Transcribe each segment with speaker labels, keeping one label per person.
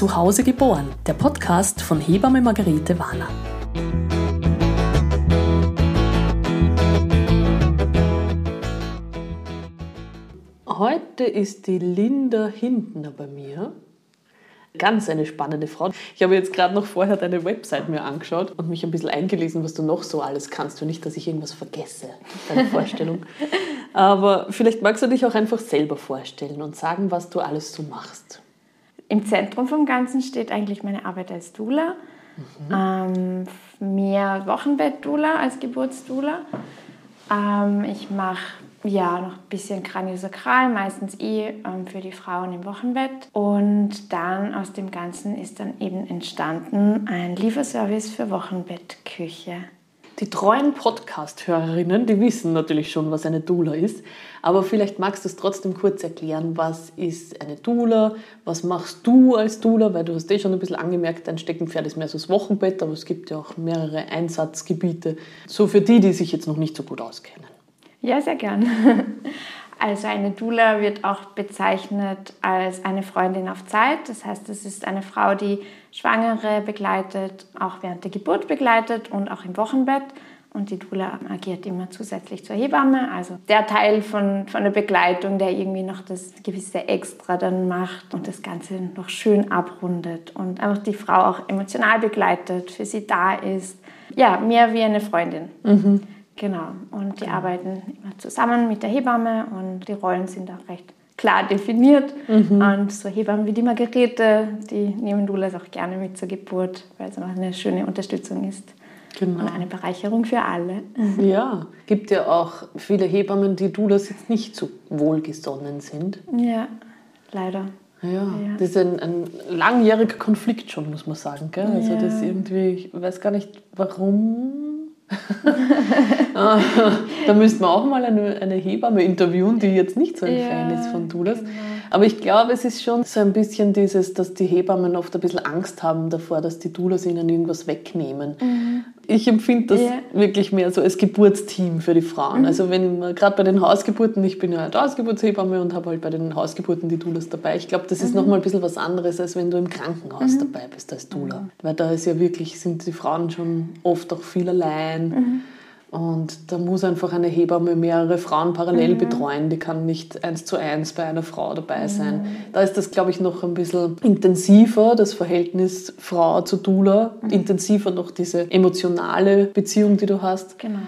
Speaker 1: Zu Hause geboren, der Podcast von Hebamme Margarete Warner. Heute ist die Linda Hindner bei mir. Ganz eine spannende Frau. Ich habe jetzt gerade noch vorher deine Website mir angeschaut und mich ein bisschen eingelesen, was du noch so alles kannst. Und nicht, dass ich irgendwas vergesse, deine Vorstellung. Aber vielleicht magst du dich auch einfach selber vorstellen und sagen, was du alles so machst.
Speaker 2: Im Zentrum vom Ganzen steht eigentlich meine Arbeit als Doula. Mhm. Ähm, mehr Wochenbett-Doula als Geburtsdoula. Ähm, ich mache ja noch ein bisschen Kraniosakral, meistens eh ähm, für die Frauen im Wochenbett. Und dann aus dem Ganzen ist dann eben entstanden ein Lieferservice für Wochenbettküche.
Speaker 1: Die treuen Podcast-Hörerinnen, die wissen natürlich schon, was eine Doula ist. Aber vielleicht magst du es trotzdem kurz erklären, was ist eine Doula, was machst du als Doula, weil du hast eh schon ein bisschen angemerkt, dein Steckenpferd ist mehr so das Wochenbett, aber es gibt ja auch mehrere Einsatzgebiete. So für die, die sich jetzt noch nicht so gut auskennen.
Speaker 2: Ja, sehr gern. Also eine Doula wird auch bezeichnet als eine Freundin auf Zeit. Das heißt, es ist eine Frau, die Schwangere begleitet, auch während der Geburt begleitet und auch im Wochenbett. Und die Doula agiert immer zusätzlich zur Hebamme. Also der Teil von, von der Begleitung, der irgendwie noch das gewisse Extra dann macht und das Ganze noch schön abrundet. Und einfach die Frau auch emotional begleitet, für sie da ist. Ja, mehr wie eine Freundin. Mhm. Genau. Und die genau. arbeiten immer zusammen mit der Hebamme und die Rollen sind auch recht klar definiert. Mhm. Und so Hebammen wie die Margarete, die nehmen Doulas auch gerne mit zur Geburt, weil es einfach eine schöne Unterstützung ist. Genau. Und eine Bereicherung für alle.
Speaker 1: Ja, gibt ja auch viele Hebammen, die Doulas jetzt nicht so wohlgesonnen sind.
Speaker 2: Ja, leider.
Speaker 1: Ja, ja. das ist ein, ein, langjähriger Konflikt schon, muss man sagen. Gell? Also ja. das irgendwie, ich weiß gar nicht warum da müsste man auch mal eine, eine, Hebamme interviewen, die jetzt nicht so ein ja, Fan ist von Doulas. Genau. Aber ich glaube, es ist schon so ein bisschen dieses, dass die Hebammen oft ein bisschen Angst haben davor, dass die Doulas ihnen irgendwas wegnehmen. Mhm. Ich empfinde das ja. wirklich mehr so als Geburtsteam für die Frauen. Mhm. Also wenn gerade bei den Hausgeburten, ich bin ja halt Hausgeburtshebamme und habe halt bei den Hausgeburten die Doulas dabei. Ich glaube, das ist mhm. nochmal ein bisschen was anderes, als wenn du im Krankenhaus mhm. dabei bist als Doula. Mhm. Weil da ist ja wirklich, sind die Frauen schon oft auch viel allein. Mhm. Und da muss einfach eine Hebamme mehrere Frauen parallel mhm. betreuen. Die kann nicht eins zu eins bei einer Frau dabei sein. Mhm. Da ist das, glaube ich, noch ein bisschen intensiver, das Verhältnis Frau zu Dula. Mhm. Intensiver noch diese emotionale Beziehung, die du hast.
Speaker 2: Genau.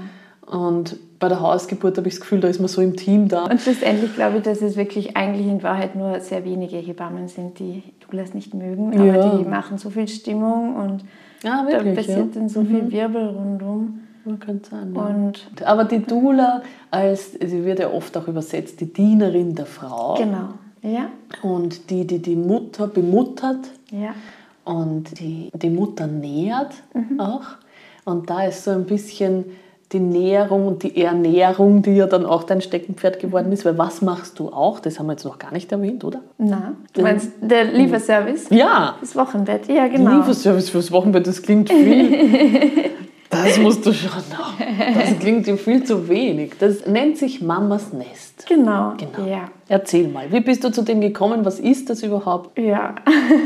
Speaker 1: Und bei der Hausgeburt habe ich das Gefühl, da ist man so im Team da.
Speaker 2: Und schlussendlich glaube ich, dass es wirklich eigentlich in Wahrheit nur sehr wenige Hebammen sind, die Doulas nicht mögen. Aber ja. die machen so viel Stimmung und ja, wirklich, da passiert ja. dann so viel mhm. Wirbel rundum.
Speaker 1: Man könnte sagen. Ja. Und Aber die Dula, als, sie wird ja oft auch übersetzt, die Dienerin der Frau.
Speaker 2: Genau, ja.
Speaker 1: Und die, die die Mutter bemuttert.
Speaker 2: Ja.
Speaker 1: Und die, die Mutter nährt mhm. auch. Und da ist so ein bisschen die Nährung und die Ernährung, die ja dann auch dein Steckenpferd geworden ist. Weil was machst du auch? Das haben wir jetzt noch gar nicht erwähnt, oder?
Speaker 2: Na, du meinst der Lieferservice?
Speaker 1: Ja.
Speaker 2: Das Wochenbett, ja genau.
Speaker 1: Lieferservice fürs Wochenbett, das klingt viel. Das musst du schon noch. Das klingt dir viel zu wenig. Das nennt sich Mamas Nest.
Speaker 2: Genau.
Speaker 1: genau. Ja. Erzähl mal, wie bist du zu dem gekommen? Was ist das überhaupt?
Speaker 2: Ja,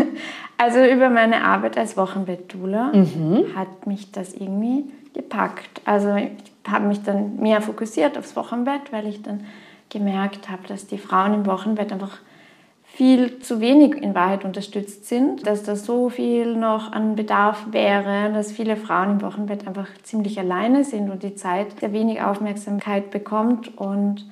Speaker 2: also über meine Arbeit als Wochenbettdoula mhm. hat mich das irgendwie gepackt. Also ich habe mich dann mehr fokussiert aufs Wochenbett, weil ich dann gemerkt habe, dass die Frauen im Wochenbett einfach viel zu wenig in Wahrheit unterstützt sind, dass da so viel noch an Bedarf wäre, dass viele Frauen im Wochenbett einfach ziemlich alleine sind und die Zeit sehr wenig Aufmerksamkeit bekommt und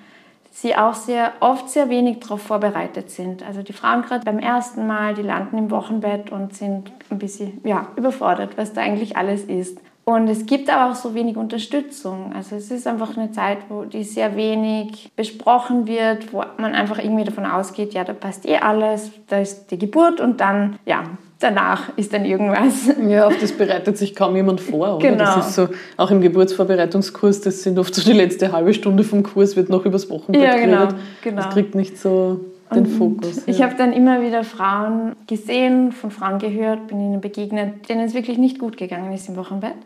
Speaker 2: sie auch sehr oft sehr wenig darauf vorbereitet sind. Also die Frauen gerade beim ersten Mal, die landen im Wochenbett und sind ein bisschen ja, überfordert, was da eigentlich alles ist. Und es gibt aber auch so wenig Unterstützung. Also es ist einfach eine Zeit, wo die sehr wenig besprochen wird, wo man einfach irgendwie davon ausgeht, ja, da passt eh alles, da ist die Geburt und dann, ja, danach ist dann irgendwas.
Speaker 1: Ja, auf das bereitet sich kaum jemand vor, oder?
Speaker 2: Genau.
Speaker 1: Das ist so, auch im Geburtsvorbereitungskurs, das sind oft so die letzte halbe Stunde vom Kurs, wird noch übers Wochenbett
Speaker 2: ja, genau,
Speaker 1: geredet.
Speaker 2: Genau.
Speaker 1: Das kriegt nicht so den Fokus.
Speaker 2: Ich habe dann immer wieder Frauen gesehen, von Frauen gehört, bin ihnen begegnet, denen es wirklich nicht gut gegangen ist im Wochenbett,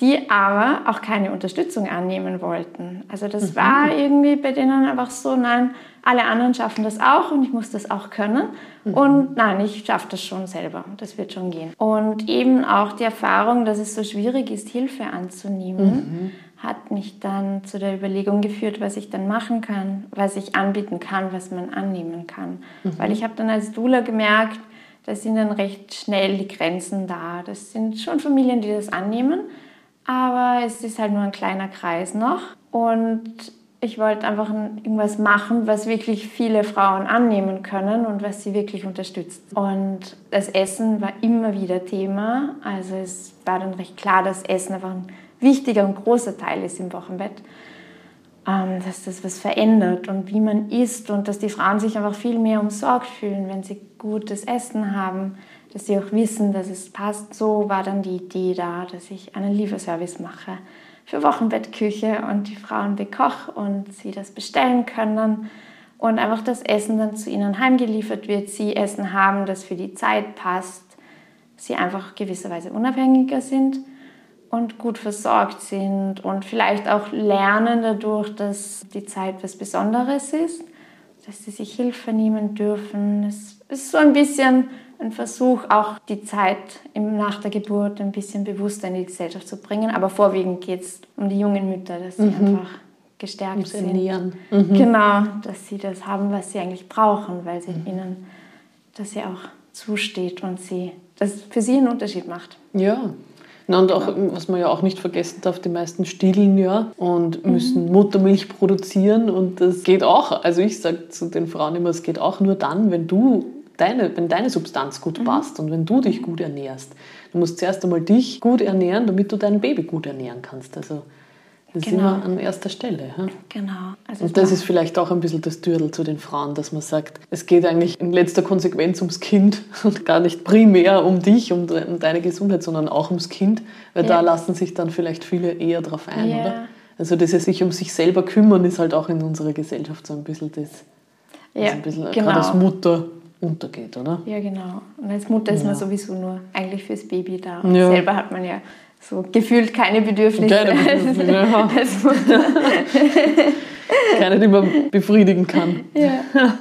Speaker 2: die aber auch keine Unterstützung annehmen wollten. Also das mhm. war irgendwie bei denen einfach so, nein, alle anderen schaffen das auch und ich muss das auch können. Mhm. Und nein, ich schaffe das schon selber, das wird schon gehen. Und eben auch die Erfahrung, dass es so schwierig ist, Hilfe anzunehmen, mhm. Hat mich dann zu der Überlegung geführt, was ich dann machen kann, was ich anbieten kann, was man annehmen kann. Mhm. Weil ich habe dann als Dula gemerkt, da sind dann recht schnell die Grenzen da. Das sind schon Familien, die das annehmen aber es ist halt nur ein kleiner Kreis noch. Und ich wollte einfach irgendwas machen, was wirklich viele Frauen annehmen können und was sie wirklich unterstützt. Und das Essen war immer wieder Thema. Also es war dann recht klar, dass Essen einfach ein wichtiger und großer Teil ist im Wochenbett. Ähm, dass das was verändert und wie man isst und dass die Frauen sich einfach viel mehr umsorgt fühlen, wenn sie gutes Essen haben dass sie auch wissen, dass es passt. So war dann die Idee da, dass ich einen Lieferservice mache für Wochenbettküche und die Frauen bekoche und sie das bestellen können und einfach das Essen dann zu ihnen heimgeliefert wird, sie Essen haben, das für die Zeit passt, sie einfach gewisserweise unabhängiger sind und gut versorgt sind und vielleicht auch lernen dadurch, dass die Zeit was Besonderes ist, dass sie sich Hilfe nehmen dürfen. Es ist so ein bisschen ein Versuch, auch die Zeit nach der Geburt ein bisschen bewusster in die Gesellschaft zu bringen. Aber vorwiegend geht es um die jungen Mütter, dass sie mhm. einfach gestärkt Ums sind. Ernähren. Mhm. Genau, dass sie das haben, was sie eigentlich brauchen, weil sie mhm. ihnen das ja auch zusteht und sie das für sie einen Unterschied macht.
Speaker 1: Ja. Na, und auch, was man ja auch nicht vergessen darf, die meisten stillen ja und müssen mhm. Muttermilch produzieren und das geht auch. Also ich sage zu den Frauen immer, es geht auch nur dann, wenn du deine, wenn deine Substanz gut mhm. passt und wenn du dich gut ernährst. Du musst zuerst einmal dich gut ernähren, damit du dein Baby gut ernähren kannst. Also das genau. ist immer an erster Stelle. Ja?
Speaker 2: Genau.
Speaker 1: Also und das ist vielleicht auch ein bisschen das Türdel zu den Frauen, dass man sagt, es geht eigentlich in letzter Konsequenz ums Kind und gar nicht primär um dich, um, um deine Gesundheit, sondern auch ums Kind, weil ja. da lassen sich dann vielleicht viele eher drauf ein, ja. oder? Also das sich um sich selber kümmern ist halt auch in unserer Gesellschaft so ein bisschen das, ja, ein bisschen, genau. gerade als Mutter untergeht, oder?
Speaker 2: Ja, genau. Und als Mutter ist man sowieso nur eigentlich fürs Baby da. Und selber hat man ja so gefühlt keine Bedürfnisse. Keine Bedürfnisse, ja.
Speaker 1: keine, die man befriedigen kann. Ja.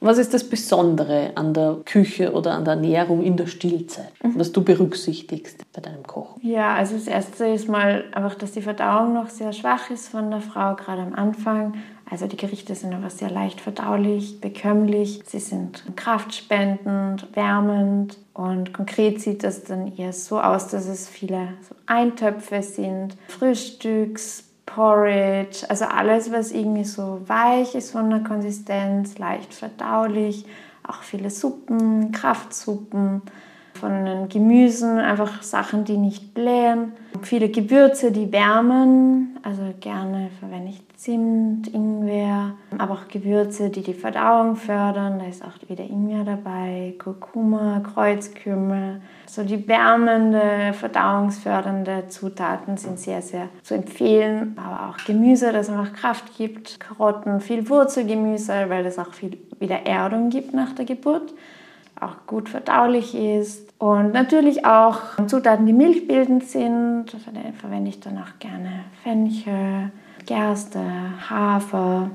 Speaker 1: Was ist das Besondere an der Küche oder an der Ernährung in der Stillzeit, mhm. was du berücksichtigst bei deinem Kochen?
Speaker 2: Ja, also das Erste ist mal einfach, dass die Verdauung noch sehr schwach ist von der Frau, gerade am Anfang. Also die Gerichte sind aber sehr leicht verdaulich, bekömmlich. Sie sind kraftspendend, wärmend und konkret sieht das dann eher so aus, dass es viele Eintöpfe sind, Frühstücks, Porridge, also alles, was irgendwie so weich ist von der Konsistenz, leicht verdaulich, auch viele Suppen, Kraftsuppen von den Gemüsen, einfach Sachen, die nicht blähen. Viele Gewürze, die wärmen, also gerne verwende ich Zimt, Ingwer, aber auch Gewürze, die die Verdauung fördern. Da ist auch wieder Ingwer dabei, Kurkuma, Kreuzkümmel. So die wärmende, verdauungsfördernde Zutaten sind sehr, sehr zu empfehlen. Aber auch Gemüse, das einfach Kraft gibt. Karotten, viel Wurzelgemüse, weil das auch viel wieder Erdung gibt nach der Geburt. Auch gut verdaulich ist. Und natürlich auch Zutaten, die milchbildend sind. Da verwende ich dann auch gerne Fenchel, Gerste, Hafer.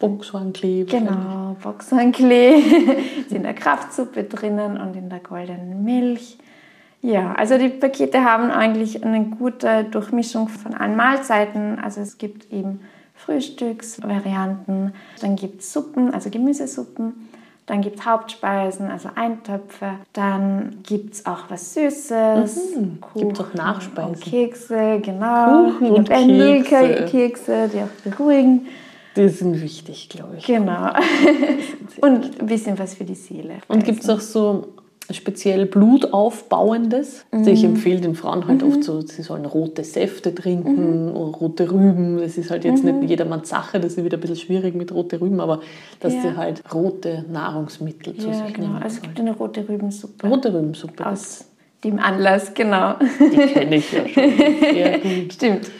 Speaker 1: Boxhornklee.
Speaker 2: Genau, Boxhornklee. ist in der Kraftsuppe drinnen und in der goldenen Milch. Ja, also die Pakete haben eigentlich eine gute Durchmischung von allen Mahlzeiten. Also es gibt eben Frühstücksvarianten, dann gibt es Suppen, also Gemüsesuppen dann gibt es Hauptspeisen, also Eintöpfe. Dann gibt es auch was Süßes.
Speaker 1: Mhm. Gibt es auch Nachspeisen. Und
Speaker 2: Kekse, genau.
Speaker 1: Kuchen und Kekse.
Speaker 2: Kekse, die auch beruhigen.
Speaker 1: Die sind wichtig, glaube ich.
Speaker 2: Genau. und ein bisschen was für die Seele.
Speaker 1: Und gibt es auch so speziell blutaufbauendes. Mhm. Also ich empfehle den Frauen halt mhm. oft so, sie sollen rote Säfte trinken mhm. oder rote Rüben. Das ist halt jetzt nicht mhm. jedermanns Sache, das ist wieder ein bisschen schwierig mit rote Rüben, aber dass ja. sie halt rote Nahrungsmittel zu ja, sich
Speaker 2: genau.
Speaker 1: nehmen
Speaker 2: Also es gibt eine rote Rübensuppe.
Speaker 1: Rote Rübensuppe.
Speaker 2: Aus dem Anlass, genau.
Speaker 1: Die kenne ich ja schon. Sehr gut.
Speaker 2: Stimmt.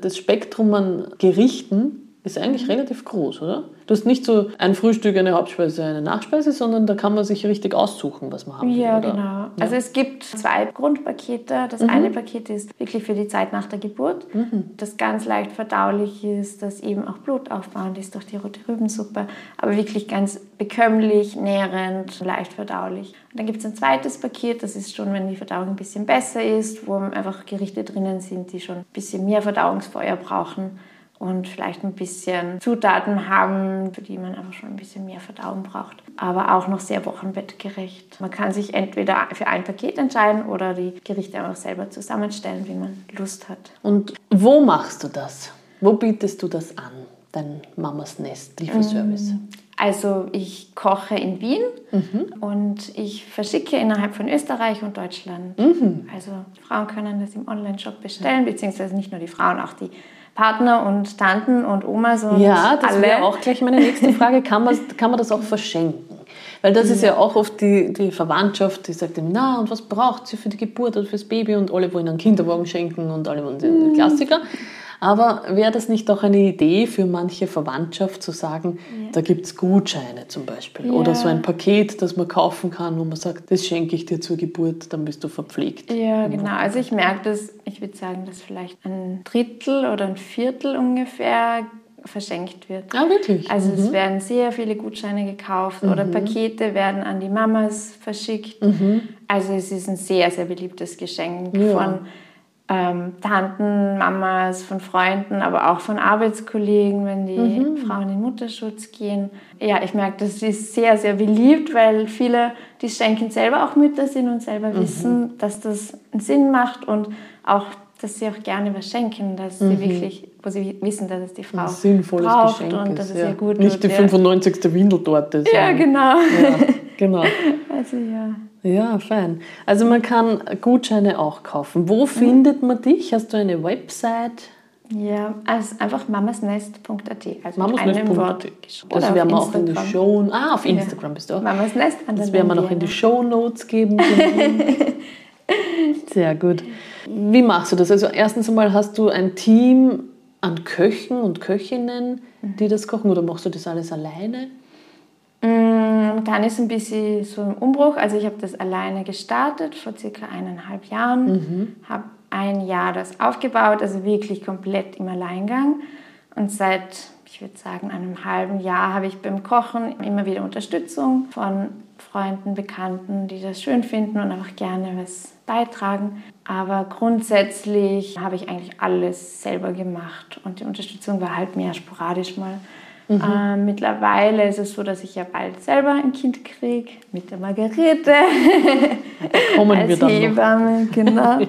Speaker 1: Das Spektrum an Gerichten ist eigentlich mhm. relativ groß, oder? Du hast nicht so ein Frühstück, eine Hauptspeise, eine Nachspeise, sondern da kann man sich richtig aussuchen, was man haben will.
Speaker 2: Ja, oder? genau. Ja. Also es gibt zwei Grundpakete. Das mhm. eine Paket ist wirklich für die Zeit nach der Geburt, mhm. das ganz leicht verdaulich ist, das eben auch blutaufbauend ist durch die rote Rübensuppe, aber wirklich ganz bekömmlich, nährend, leicht verdaulich. Und dann gibt es ein zweites Paket, das ist schon, wenn die Verdauung ein bisschen besser ist, wo einfach Gerichte drinnen sind, die schon ein bisschen mehr Verdauungsfeuer brauchen und vielleicht ein bisschen Zutaten haben, für die man einfach schon ein bisschen mehr Verdauung braucht. Aber auch noch sehr wochenbettgerecht. Man kann sich entweder für ein Paket entscheiden oder die Gerichte einfach selber zusammenstellen, wie man Lust hat.
Speaker 1: Und wo machst du das? Wo bietest du das an, dein Mamas Nest Lieferservice? Mm,
Speaker 2: also ich koche in Wien mhm. und ich verschicke innerhalb von Österreich und Deutschland. Mhm. Also Frauen können das im Online-Shop bestellen, beziehungsweise nicht nur die Frauen, auch die Partner und Tanten und Omas und
Speaker 1: Ja, das wäre auch gleich meine nächste Frage. Kann man, kann man das auch verschenken? Weil das ist ja auch oft die, die Verwandtschaft, die sagt, na, und was braucht sie für die Geburt oder fürs Baby? Und alle wollen einen Kinderwagen schenken und alle wollen den mhm. Klassiker. Aber wäre das nicht auch eine Idee für manche Verwandtschaft zu sagen, ja. da gibt es Gutscheine zum Beispiel ja. oder so ein Paket, das man kaufen kann, wo man sagt, das schenke ich dir zur Geburt, dann bist du verpflegt.
Speaker 2: Ja, genau. Also ich merke das, ich würde sagen, dass vielleicht ein Drittel oder ein Viertel ungefähr verschenkt wird.
Speaker 1: Ah, wirklich?
Speaker 2: Also mhm. es werden sehr viele Gutscheine gekauft mhm. oder Pakete werden an die Mamas verschickt. Mhm. Also es ist ein sehr, sehr beliebtes Geschenk ja. von ähm, Tanten, Mamas, von Freunden, aber auch von Arbeitskollegen, wenn die mhm. Frauen in Mutterschutz gehen. Ja, ich merke, das ist sehr, sehr beliebt, weil viele, die schenken, selber auch Mütter sind und selber mhm. wissen, dass das einen Sinn macht und auch, dass sie auch gerne was schenken, dass mhm. sie wirklich, wo sie wissen, dass es die Frau
Speaker 1: sinnvolles
Speaker 2: braucht
Speaker 1: Geschenk
Speaker 2: und dass
Speaker 1: ist,
Speaker 2: es ihr gut
Speaker 1: Nicht die 95. Windeltorte.
Speaker 2: Ja, genau.
Speaker 1: Ja, genau.
Speaker 2: Also ja.
Speaker 1: Ja, fein. Also man kann Gutscheine auch kaufen. Wo mhm. findet man dich? Hast du eine Website?
Speaker 2: Ja, also einfach mamasnest.at.
Speaker 1: Also mamasnest.at. Das werden wir auch in die Show. Ah, auf Instagram ja. bist du auch.
Speaker 2: Mamasnest.
Speaker 1: Das werden wir noch in die Show Notes geben. Sehr gut. Wie machst du das? Also erstens einmal hast du ein Team an Köchen und Köchinnen, die das kochen, oder machst du das alles alleine?
Speaker 2: Mm, dann ist ein bisschen so ein Umbruch. Also ich habe das alleine gestartet vor circa eineinhalb Jahren, mhm. habe ein Jahr das aufgebaut, also wirklich komplett im Alleingang. Und seit, ich würde sagen, einem halben Jahr habe ich beim Kochen immer wieder Unterstützung von Freunden, Bekannten, die das schön finden und auch gerne was beitragen. Aber grundsätzlich habe ich eigentlich alles selber gemacht und die Unterstützung war halt mehr sporadisch mal. Mhm. Äh, mittlerweile ist es so, dass ich ja bald selber ein Kind kriege mit der Margarete.
Speaker 1: Da kommen als wir dann Hebamme,
Speaker 2: noch. genau.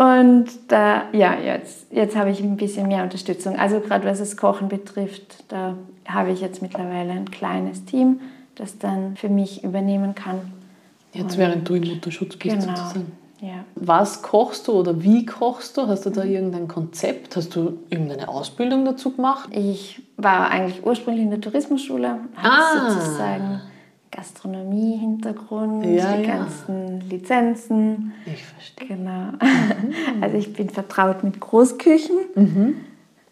Speaker 2: Und da, ja, jetzt, jetzt habe ich ein bisschen mehr Unterstützung. Also gerade was das Kochen betrifft, da habe ich jetzt mittlerweile ein kleines Team, das dann für mich übernehmen kann.
Speaker 1: Jetzt während du im Mutterschutz bist
Speaker 2: genau.
Speaker 1: sozusagen.
Speaker 2: Ja.
Speaker 1: Was kochst du oder wie kochst du? Hast du da irgendein Konzept? Hast du irgendeine Ausbildung dazu gemacht?
Speaker 2: Ich war eigentlich ursprünglich in der Tourismusschule, habe ah. sozusagen Gastronomie-Hintergrund, ja, die ja. ganzen Lizenzen.
Speaker 1: Ich verstehe.
Speaker 2: Genau. Mhm. Also ich bin vertraut mit Großküchen. Mhm.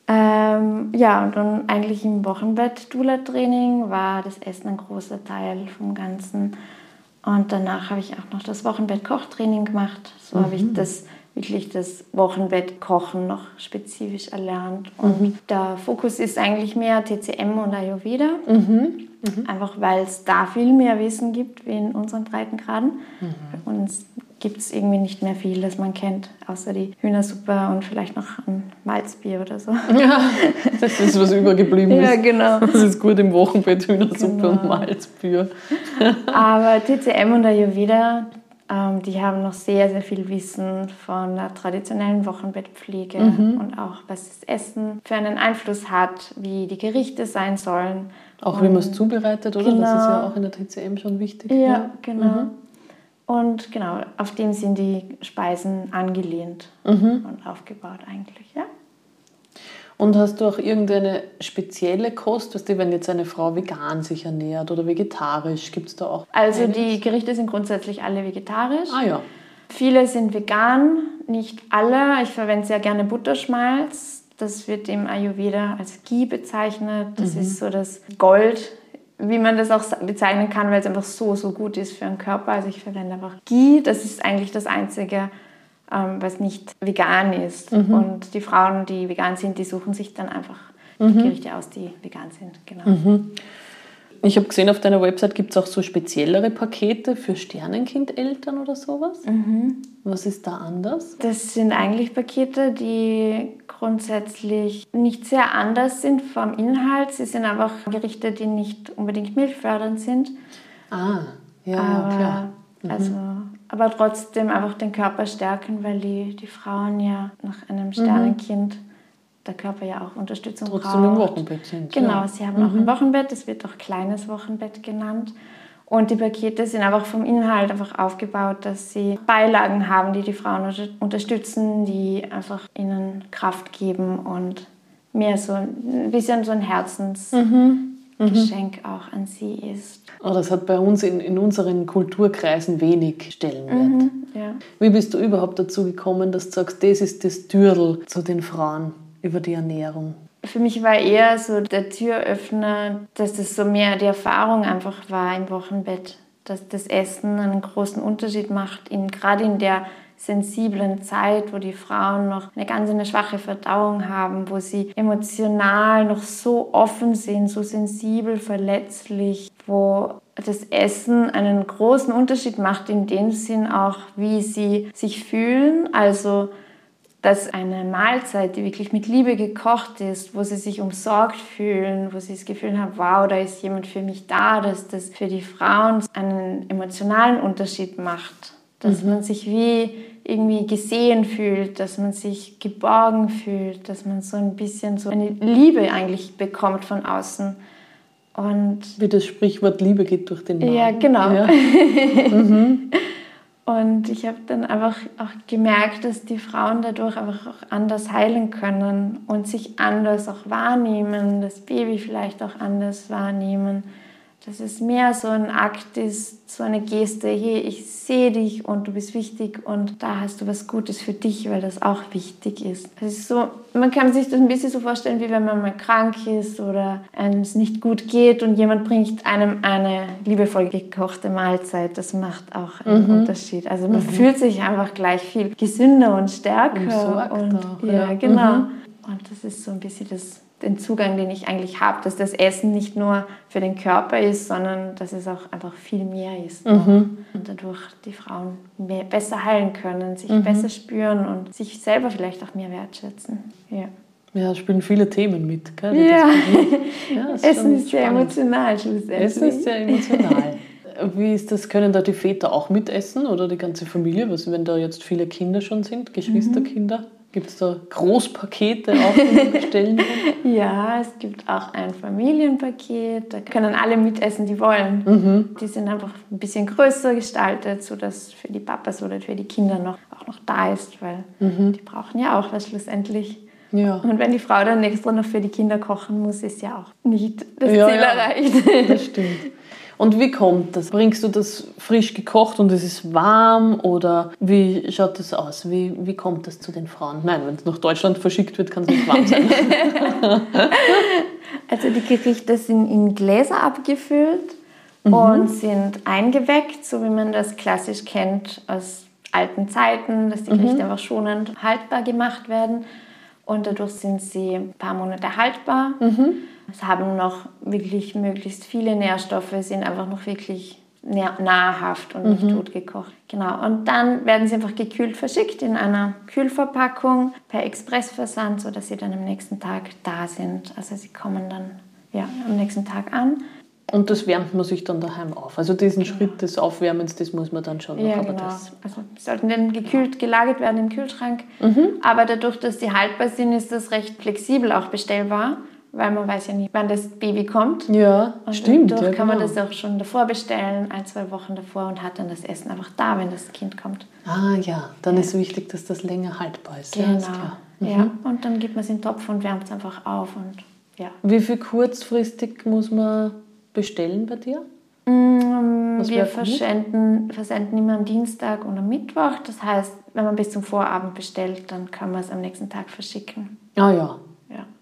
Speaker 2: Ähm, ja, und dann eigentlich im Wochenbett-Dula-Training war das Essen ein großer Teil vom Ganzen. Und danach habe ich auch noch das Wochenbett-Kochtraining gemacht. So mhm. habe ich mhm. das wirklich das Wochenbett-Kochen noch spezifisch erlernt. Und mhm. der Fokus ist eigentlich mehr TCM und Ayurveda. Mhm. Mhm. Einfach weil es da viel mehr Wissen gibt wie in unseren Breitengraden. Mhm. Bei uns gibt es irgendwie nicht mehr viel, das man kennt, außer die Hühnersuppe und vielleicht noch ein Malzbier oder so.
Speaker 1: Ja, das ist was übergeblieben ist.
Speaker 2: Ja, genau.
Speaker 1: Das ist gut im Wochenbett, Hühnersuppe genau. und Malzbier.
Speaker 2: Aber TCM und Ayurveda, ähm, die haben noch sehr, sehr viel Wissen von der traditionellen Wochenbettpflege mhm. und auch, was das Essen für einen Einfluss hat, wie die Gerichte sein sollen.
Speaker 1: Auch wie man es zubereitet, oder? Genau. Das ist ja auch in der TCM schon wichtig.
Speaker 2: Ja, ja. genau. Mhm. Und genau, auf dem sind die Speisen angelehnt mhm. und aufgebaut eigentlich, ja.
Speaker 1: Und hast du auch irgendeine spezielle Kost, weißt du, wenn jetzt eine Frau vegan sich ernährt oder vegetarisch, gibt es da auch?
Speaker 2: Also eines? die Gerichte sind grundsätzlich alle vegetarisch.
Speaker 1: Ah ja.
Speaker 2: Viele sind vegan, nicht alle. Ich verwende sehr gerne Butterschmalz. Das wird im Ayurveda als Ghee bezeichnet. Das mhm. ist so das Gold, wie man das auch bezeichnen kann, weil es einfach so, so gut ist für den Körper. Also ich verwende einfach Ghee. Das ist eigentlich das Einzige, ähm, was nicht vegan ist. Mhm. Und die Frauen, die vegan sind, die suchen sich dann einfach mhm. die Gerichte aus, die vegan sind. Genau.
Speaker 1: Mhm. Ich habe gesehen, auf deiner Website gibt es auch so speziellere Pakete für Sternenkindeltern oder sowas. Mhm. Was ist da anders?
Speaker 2: Das sind eigentlich Pakete, die grundsätzlich nicht sehr anders sind vom Inhalt. Sie sind einfach Gerichte, die nicht unbedingt milchfördernd sind.
Speaker 1: Ah, ja, aber, klar.
Speaker 2: Mhm. Also, aber trotzdem einfach den Körper stärken, weil die, die Frauen ja nach einem mhm. Sternenkind der Körper ja auch Unterstützung
Speaker 1: Trotzdem braucht. im Wochenbett sind.
Speaker 2: Genau, ja. sie haben mhm. auch ein Wochenbett, das wird auch kleines Wochenbett genannt. Und die Pakete sind einfach vom Inhalt einfach aufgebaut, dass sie Beilagen haben, die die Frauen unterstützen, die einfach ihnen Kraft geben und mehr so ein bisschen so ein Herzensgeschenk mhm. auch an sie ist.
Speaker 1: Oh, das hat bei uns in, in unseren Kulturkreisen wenig Stellenwert. Mhm, ja. Wie bist du überhaupt dazu gekommen, dass du sagst, das ist das Türl zu den Frauen? Über die Ernährung?
Speaker 2: Für mich war eher so der Türöffner, dass das so mehr die Erfahrung einfach war im Wochenbett, dass das Essen einen großen Unterschied macht, in, gerade in der sensiblen Zeit, wo die Frauen noch eine ganz eine schwache Verdauung haben, wo sie emotional noch so offen sind, so sensibel, verletzlich, wo das Essen einen großen Unterschied macht in dem Sinn auch, wie sie sich fühlen. Also dass eine Mahlzeit, die wirklich mit Liebe gekocht ist, wo sie sich umsorgt fühlen, wo sie das Gefühl haben, wow, da ist jemand für mich da, dass das für die Frauen einen emotionalen Unterschied macht. Dass mhm. man sich wie irgendwie gesehen fühlt, dass man sich geborgen fühlt, dass man so ein bisschen so eine Liebe eigentlich bekommt von außen. Und
Speaker 1: wie das Sprichwort Liebe geht durch den Magen.
Speaker 2: Ja, genau. Ja. mhm. Und ich habe dann einfach auch gemerkt, dass die Frauen dadurch einfach auch anders heilen können und sich anders auch wahrnehmen, das Baby vielleicht auch anders wahrnehmen dass es mehr so ein Akt ist, so eine Geste, hey, ich sehe dich und du bist wichtig und da hast du was Gutes für dich, weil das auch wichtig ist. Das ist so, man kann sich das ein bisschen so vorstellen, wie wenn man mal krank ist oder es nicht gut geht und jemand bringt einem eine liebevoll gekochte Mahlzeit. Das macht auch einen mhm. Unterschied. Also man mhm. fühlt sich einfach gleich viel gesünder und stärker. Und, und auch, ja, ja, genau. Mhm. Und das ist so ein bisschen das den Zugang, den ich eigentlich habe, dass das Essen nicht nur für den Körper ist, sondern dass es auch einfach viel mehr ist. Mhm. Und dadurch die Frauen mehr, besser heilen können, sich mhm. besser spüren und sich selber vielleicht auch mehr wertschätzen. Ja.
Speaker 1: Ja, spielen viele Themen mit.
Speaker 2: Gell? Ja, ja ist Essen ist sehr emotional schlussendlich.
Speaker 1: Essen ist sehr emotional. Wie ist das? Können da die Väter auch mitessen oder die ganze Familie? Was, wenn da jetzt viele Kinder schon sind, Geschwisterkinder? Mhm. Gibt es da Großpakete auch, die man bestellen kann?
Speaker 2: ja, es gibt auch ein Familienpaket. Da können alle mitessen, die wollen. Mhm. Die sind einfach ein bisschen größer gestaltet, sodass für die Papas oder für die Kinder noch, auch noch da ist, weil mhm. die brauchen ja auch was schlussendlich. Ja. Und wenn die Frau dann extra noch für die Kinder kochen muss, ist ja auch nicht das ja, Ziel ja. erreicht.
Speaker 1: Das stimmt. Und wie kommt das? Bringst du das frisch gekocht und es ist warm oder wie schaut das aus? Wie, wie kommt das zu den Frauen? Nein, wenn es nach Deutschland verschickt wird, kann es nicht warm sein.
Speaker 2: also die Gerichte sind in Gläser abgefüllt mhm. und sind eingeweckt, so wie man das klassisch kennt aus alten Zeiten, dass die Gerichte mhm. einfach schonend haltbar gemacht werden. Und dadurch sind sie ein paar Monate haltbar. Mhm. Es haben noch wirklich möglichst viele Nährstoffe, sind einfach noch wirklich nahrhaft und nicht mhm. totgekocht. Genau. Und dann werden sie einfach gekühlt verschickt in einer Kühlverpackung per Expressversand, sodass sie dann am nächsten Tag da sind. Also sie kommen dann ja, am nächsten Tag an.
Speaker 1: Und das wärmt man sich dann daheim auf. Also diesen genau. Schritt des Aufwärmens, das muss man dann schon noch.
Speaker 2: Ja, genau. also sie sollten dann gekühlt gelagert werden im Kühlschrank. Mhm. Aber dadurch, dass sie haltbar sind, ist das recht flexibel auch bestellbar weil man weiß ja nicht, wann das Baby kommt.
Speaker 1: Ja, und stimmt.
Speaker 2: Dadurch
Speaker 1: ja,
Speaker 2: kann man genau. das auch schon davor bestellen, ein, zwei Wochen davor und hat dann das Essen einfach da, wenn das Kind kommt.
Speaker 1: Ah ja, dann ja. ist wichtig, dass das länger haltbar ist.
Speaker 2: Genau. Ja, mhm. ja. und dann gibt man es in den Topf und wärmt es einfach auf und ja.
Speaker 1: Wie viel kurzfristig muss man bestellen bei dir?
Speaker 2: Mm, wir versenden, versenden immer am Dienstag und am Mittwoch. Das heißt, wenn man bis zum Vorabend bestellt, dann kann man es am nächsten Tag verschicken.
Speaker 1: Ah ja,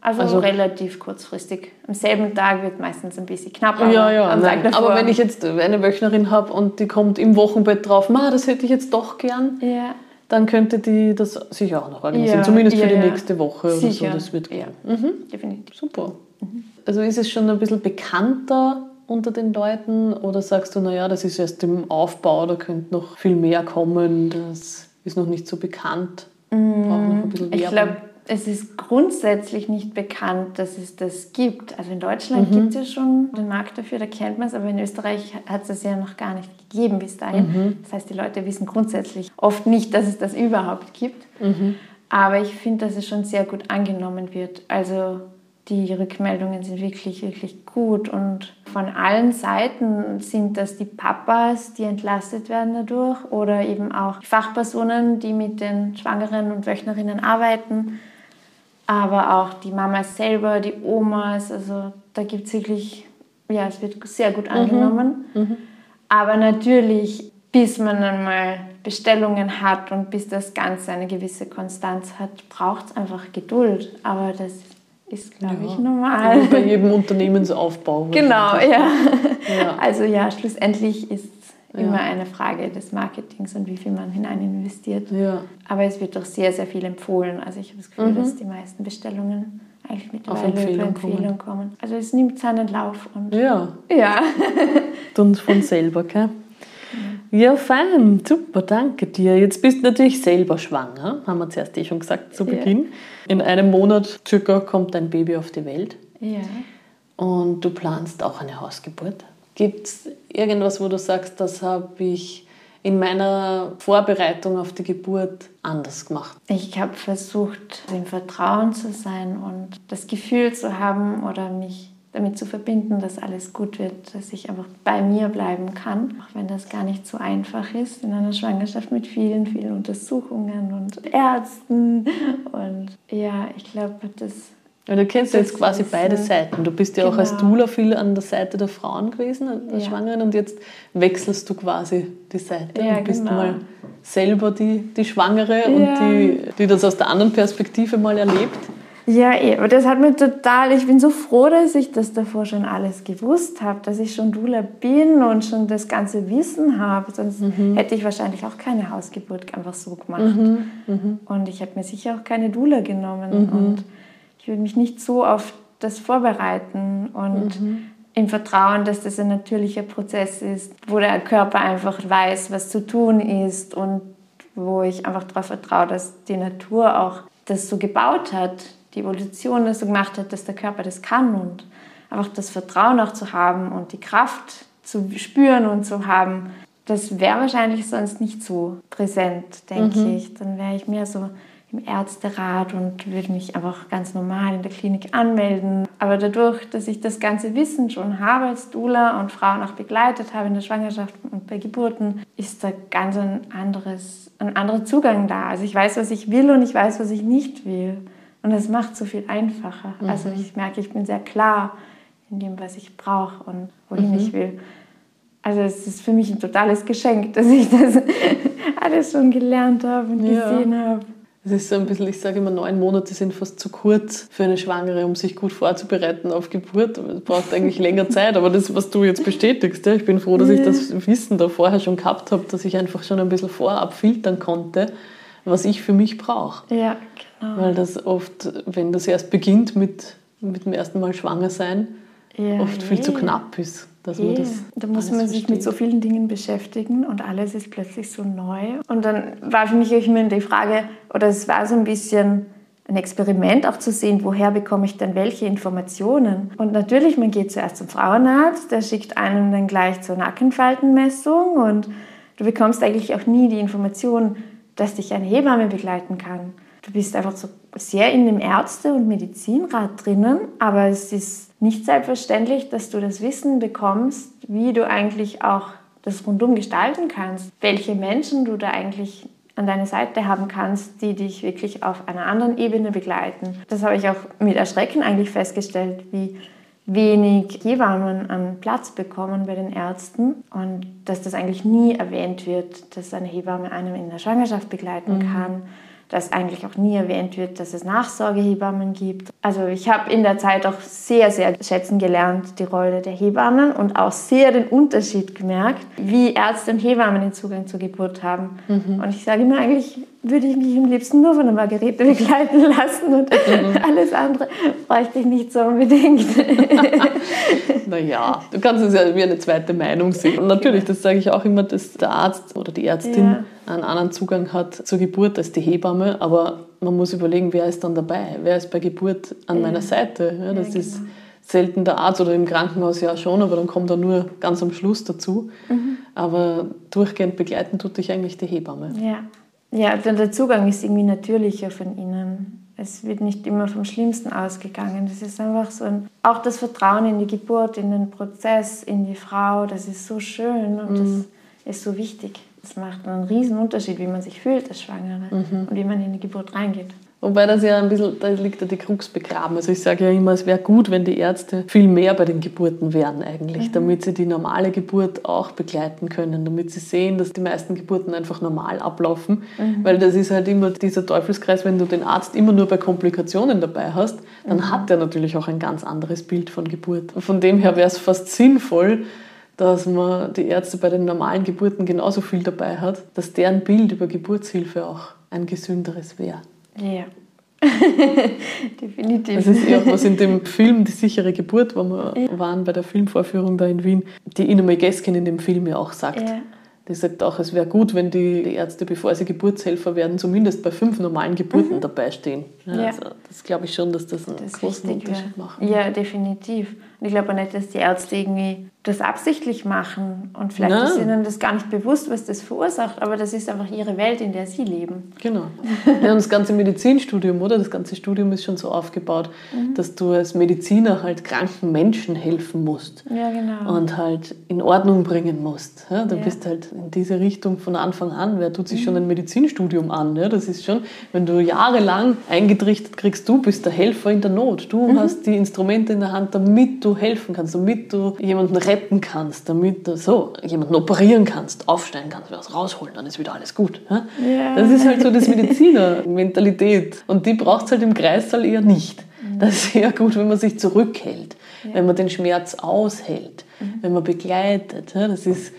Speaker 2: Also, also, relativ kurzfristig. Am selben Tag wird meistens ein bisschen knapper.
Speaker 1: Ja, ja, Tag aber wenn ich jetzt eine Wöchnerin habe und die kommt im Wochenbett drauf, Ma, das hätte ich jetzt doch gern, ja. dann könnte die das sicher auch noch organisieren. Ja, Zumindest für die nächste Woche sicher. oder so. Das wird gehen. Mhm. Definitiv. Super. Mhm. Also ist es schon ein bisschen bekannter unter den Leuten oder sagst du, naja, das ist erst im Aufbau, da könnte noch viel mehr kommen, das ist noch nicht so bekannt?
Speaker 2: Braucht noch ein bisschen. Ich glaube, es ist grundsätzlich nicht bekannt, dass es das gibt. Also in Deutschland mhm. gibt es ja schon den Markt dafür, da kennt man es, aber in Österreich hat es ja noch gar nicht gegeben bis dahin. Mhm. Das heißt, die Leute wissen grundsätzlich oft nicht, dass es das überhaupt gibt. Mhm. Aber ich finde, dass es schon sehr gut angenommen wird. Also die Rückmeldungen sind wirklich, wirklich gut und von allen Seiten sind das die Papas, die entlastet werden dadurch oder eben auch Fachpersonen, die mit den Schwangeren und Wöchnerinnen arbeiten aber auch die Mamas selber, die Omas, also da gibt es wirklich, ja, es wird sehr gut angenommen. Mhm. Mhm. Aber natürlich, bis man einmal Bestellungen hat und bis das Ganze eine gewisse Konstanz hat, braucht es einfach Geduld. Aber das ist, glaube ja. ich, normal.
Speaker 1: Wie bei jedem Unternehmensaufbau.
Speaker 2: Genau, ja. ja. Also ja, schlussendlich ist immer eine Frage des Marketings und wie viel man hinein investiert. Ja. Aber es wird doch sehr, sehr viel empfohlen. Also ich habe das Gefühl, mhm. dass die meisten Bestellungen eigentlich mittlerweile Auf Empfehlung, Empfehlung kommen. kommen. Also es nimmt seinen Lauf. Und
Speaker 1: ja. Ja. und von selber, gell? Ja, fein, super, danke dir. Jetzt bist du natürlich selber schwanger, haben wir zuerst eh schon gesagt zu Beginn. Ja. In einem Monat circa kommt dein Baby auf die Welt. Ja. Und du planst auch eine Hausgeburt. Gibt es irgendwas, wo du sagst, das habe ich in meiner Vorbereitung auf die Geburt anders gemacht?
Speaker 2: Ich habe versucht, im Vertrauen zu sein und das Gefühl zu haben oder mich damit zu verbinden, dass alles gut wird, dass ich einfach bei mir bleiben kann, auch wenn das gar nicht so einfach ist in einer Schwangerschaft mit vielen, vielen Untersuchungen und Ärzten. Und ja, ich glaube, das
Speaker 1: ja, du kennst ja jetzt quasi beide Seiten. Du bist ja genau. auch als genau. Doula viel an der Seite der Frauen gewesen, der ja. Schwangeren, und jetzt wechselst du quasi die Seite ja, und bist genau. mal selber die, die Schwangere ja. und die, die das aus der anderen Perspektive mal erlebt.
Speaker 2: Ja, eh, aber das hat mir total, ich bin so froh, dass ich das davor schon alles gewusst habe, dass ich schon Doula bin und schon das ganze Wissen habe. Sonst mhm. hätte ich wahrscheinlich auch keine Hausgeburt einfach so gemacht. Mhm. Mhm. Und ich habe mir sicher auch keine Doula genommen. Mhm. Und ich würde mich nicht so auf das vorbereiten und mhm. im Vertrauen, dass das ein natürlicher Prozess ist, wo der Körper einfach weiß, was zu tun ist und wo ich einfach darauf vertraue, dass die Natur auch das so gebaut hat, die Evolution das so gemacht hat, dass der Körper das kann und einfach das Vertrauen auch zu haben und die Kraft zu spüren und zu haben, das wäre wahrscheinlich sonst nicht so präsent, denke mhm. ich. Dann wäre ich mehr so im Ärzterat und würde mich einfach ganz normal in der Klinik anmelden. Aber dadurch, dass ich das ganze Wissen schon habe als Doula und Frauen auch begleitet habe in der Schwangerschaft und bei Geburten, ist da ganz ein, anderes, ein anderer Zugang da. Also ich weiß, was ich will und ich weiß, was ich nicht will. Und das macht so viel einfacher. Mhm. Also ich merke, ich bin sehr klar in dem, was ich brauche und wohin mhm. ich will. Also es ist für mich ein totales Geschenk, dass ich das alles schon gelernt habe und ja. gesehen habe.
Speaker 1: Es ist so ein bisschen, ich sage immer, neun Monate sind fast zu kurz für eine Schwangere, um sich gut vorzubereiten auf Geburt. Es braucht eigentlich länger Zeit, aber das, was du jetzt bestätigst, ja, ich bin froh, dass ich das Wissen da vorher schon gehabt habe, dass ich einfach schon ein bisschen vorab filtern konnte, was ich für mich brauche. Ja, genau. Weil das oft, wenn das erst beginnt mit, mit dem ersten Mal schwanger sein, ja, oft viel zu knapp ist. Dass man das
Speaker 2: da muss man sich mit so vielen Dingen beschäftigen und alles ist plötzlich so neu. Und dann war für mich immer die Frage, oder es war so ein bisschen ein Experiment auch zu sehen, woher bekomme ich denn welche Informationen. Und natürlich, man geht zuerst zum Frauenarzt, der schickt einen dann gleich zur Nackenfaltenmessung und du bekommst eigentlich auch nie die Information, dass dich eine Hebamme begleiten kann. Du bist einfach so sehr in dem Ärzte- und Medizinrat drinnen, aber es ist nicht selbstverständlich, dass du das Wissen bekommst, wie du eigentlich auch das rundum gestalten kannst, welche Menschen du da eigentlich an deiner Seite haben kannst, die dich wirklich auf einer anderen Ebene begleiten. Das habe ich auch mit Erschrecken eigentlich festgestellt, wie wenig Hebammen an Platz bekommen bei den Ärzten und dass das eigentlich nie erwähnt wird, dass eine Hebamme einem in der Schwangerschaft begleiten mhm. kann, dass eigentlich auch nie erwähnt wird, dass es Nachsorgehebammen gibt. Also ich habe in der Zeit auch sehr, sehr schätzen gelernt, die Rolle der Hebammen und auch sehr den Unterschied gemerkt, wie Ärzte und Hebammen den Zugang zur Geburt haben. Mhm. Und ich sage immer, eigentlich würde ich mich am liebsten nur von der Margarete begleiten lassen und mhm. alles andere bräuchte ich nicht so unbedingt.
Speaker 1: naja, du kannst es ja wie eine zweite Meinung sehen. Und natürlich, das sage ich auch immer, dass der Arzt oder die Ärztin ja. einen anderen Zugang hat zur Geburt als die Hebamme, aber man muss überlegen, wer ist dann dabei? Wer ist bei Geburt an ja. meiner Seite? Ja, das genau. ist selten der Arzt oder im Krankenhaus ja schon, aber dann kommt er nur ganz am Schluss dazu. Mhm. Aber durchgehend begleiten tut dich eigentlich die Hebamme.
Speaker 2: Ja. Ja, der Zugang ist irgendwie natürlicher von ihnen. Es wird nicht immer vom Schlimmsten ausgegangen. Das ist einfach so ein, auch das Vertrauen in die Geburt, in den Prozess, in die Frau, das ist so schön und mhm. das ist so wichtig. Das macht einen riesen Unterschied, wie man sich fühlt als Schwangere mhm. und wie man in die Geburt reingeht.
Speaker 1: Wobei das ja ein bisschen, da liegt ja die Krux begraben. Also ich sage ja immer, es wäre gut, wenn die Ärzte viel mehr bei den Geburten wären eigentlich, mhm. damit sie die normale Geburt auch begleiten können, damit sie sehen, dass die meisten Geburten einfach normal ablaufen. Mhm. Weil das ist halt immer dieser Teufelskreis, wenn du den Arzt immer nur bei Komplikationen dabei hast, dann mhm. hat er natürlich auch ein ganz anderes Bild von Geburt. Von dem her wäre es fast sinnvoll, dass man die Ärzte bei den normalen Geburten genauso viel dabei hat, dass deren Bild über Geburtshilfe auch ein gesünderes wäre.
Speaker 2: Ja. Definitiv.
Speaker 1: Das ist ja auch was in dem Film Die sichere Geburt, wo wir ja. waren bei der Filmvorführung da in Wien, die Ina Geskin in dem Film ja auch sagt. Ja. Die sagt auch, es wäre gut, wenn die Ärzte, bevor sie Geburtshelfer werden, zumindest bei fünf normalen Geburten mhm. dabei stehen. Ja, ja. Also das glaube ich schon, dass das einen das großen Unterschied macht.
Speaker 2: Ja, definitiv. Und ich glaube auch nicht, dass die Ärzte irgendwie das absichtlich machen. Und vielleicht Nein. ist ihnen das gar nicht bewusst, was das verursacht. Aber das ist einfach ihre Welt, in der sie leben.
Speaker 1: Genau. Ja, und das ganze Medizinstudium, oder? Das ganze Studium ist schon so aufgebaut, mhm. dass du als Mediziner halt kranken Menschen helfen musst.
Speaker 2: Ja, genau.
Speaker 1: Und halt in Ordnung bringen musst. Ja, du ja. bist halt in diese Richtung von Anfang an. Wer tut sich mhm. schon ein Medizinstudium an? Ja, das ist schon, wenn du jahrelang eingetrichtert kriegst, du bist der Helfer in der Not. Du mhm. hast die Instrumente in der Hand, damit du helfen kannst, damit du jemanden retten kannst, damit du so jemanden operieren kannst, aufstellen kannst, was rausholen, dann ist wieder alles gut. Ja? Yeah. Das ist halt so das Mediziner-Mentalität. Und die braucht es halt im Kreissaal eher nicht. Mhm. Das ist eher gut, wenn man sich zurückhält, ja. wenn man den Schmerz aushält, mhm. wenn man begleitet. Ja? Das ist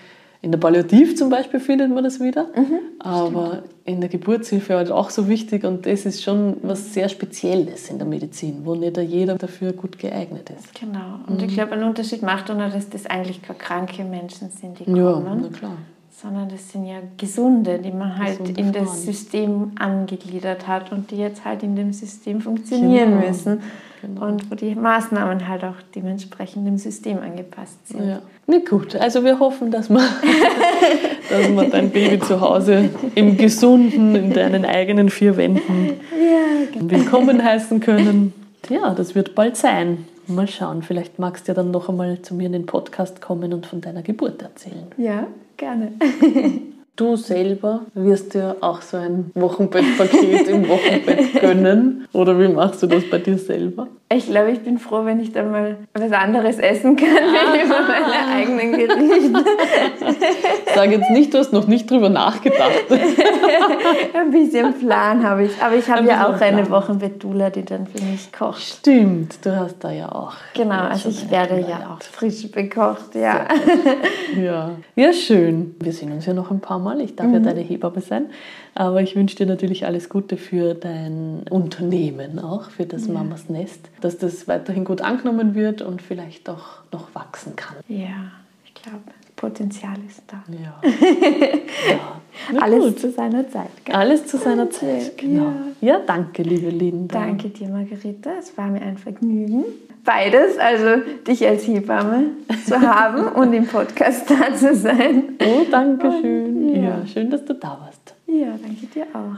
Speaker 1: in der Palliativ zum Beispiel findet man das wieder, mhm, aber stimmt. in der Geburtshilfe halt auch so wichtig und das ist schon was sehr Spezielles in der Medizin, wo nicht jeder dafür gut geeignet ist.
Speaker 2: Genau, und mhm. ich glaube, ein Unterschied macht auch, dass das eigentlich keine kranke Menschen sind, die kommen. Ja, na klar. Sondern das sind ja Gesunde, die man halt Gesunde in das System angegliedert hat und die jetzt halt in dem System funktionieren genau. müssen. Genau. Und wo die Maßnahmen halt auch dementsprechend dem System angepasst sind.
Speaker 1: Ja. Na gut, also wir hoffen, dass wir, dass wir dein Baby zu Hause im Gesunden, in deinen eigenen vier Wänden ja, genau. willkommen heißen können. Ja, das wird bald sein. Mal schauen, vielleicht magst du ja dann noch einmal zu mir in den Podcast kommen und von deiner Geburt erzählen.
Speaker 2: Ja, gerne.
Speaker 1: Du selber wirst dir auch so ein Wochenbettpaket im Wochenbett gönnen. Oder wie machst du das bei dir selber?
Speaker 2: Ich glaube, ich bin froh, wenn ich dann mal was anderes essen kann, wie über meine eigenen Gerichte.
Speaker 1: Sag jetzt nicht, du hast noch nicht drüber nachgedacht.
Speaker 2: ein bisschen Plan habe ich. Aber ich habe ja auch eine Wochenbettdula, die dann für mich kocht.
Speaker 1: Stimmt, du hast da ja auch.
Speaker 2: Genau, also ich werde ja auch frisch bekocht, ja.
Speaker 1: Ja. ja, schön. Wir sehen uns ja noch ein paar Mal mal. Ich darf mhm. ja deine Hebamme sein. Aber ich wünsche dir natürlich alles Gute für dein Unternehmen auch, für das ja. Mamas Nest, dass das weiterhin gut angenommen wird und vielleicht auch noch wachsen kann.
Speaker 2: Ja, ich glaube. Potenzial ist da.
Speaker 1: Ja.
Speaker 2: ja. Alles gut. zu seiner Zeit.
Speaker 1: Gell? Alles zu seiner Zeit, genau. Ja. ja, danke, liebe Linda.
Speaker 2: Danke dir, Margarete. Es war mir ein Vergnügen. Beides, also dich als Hebamme zu haben und im Podcast da zu sein.
Speaker 1: Oh, danke schön. Ja. ja, schön, dass du da warst.
Speaker 2: Ja, danke dir auch.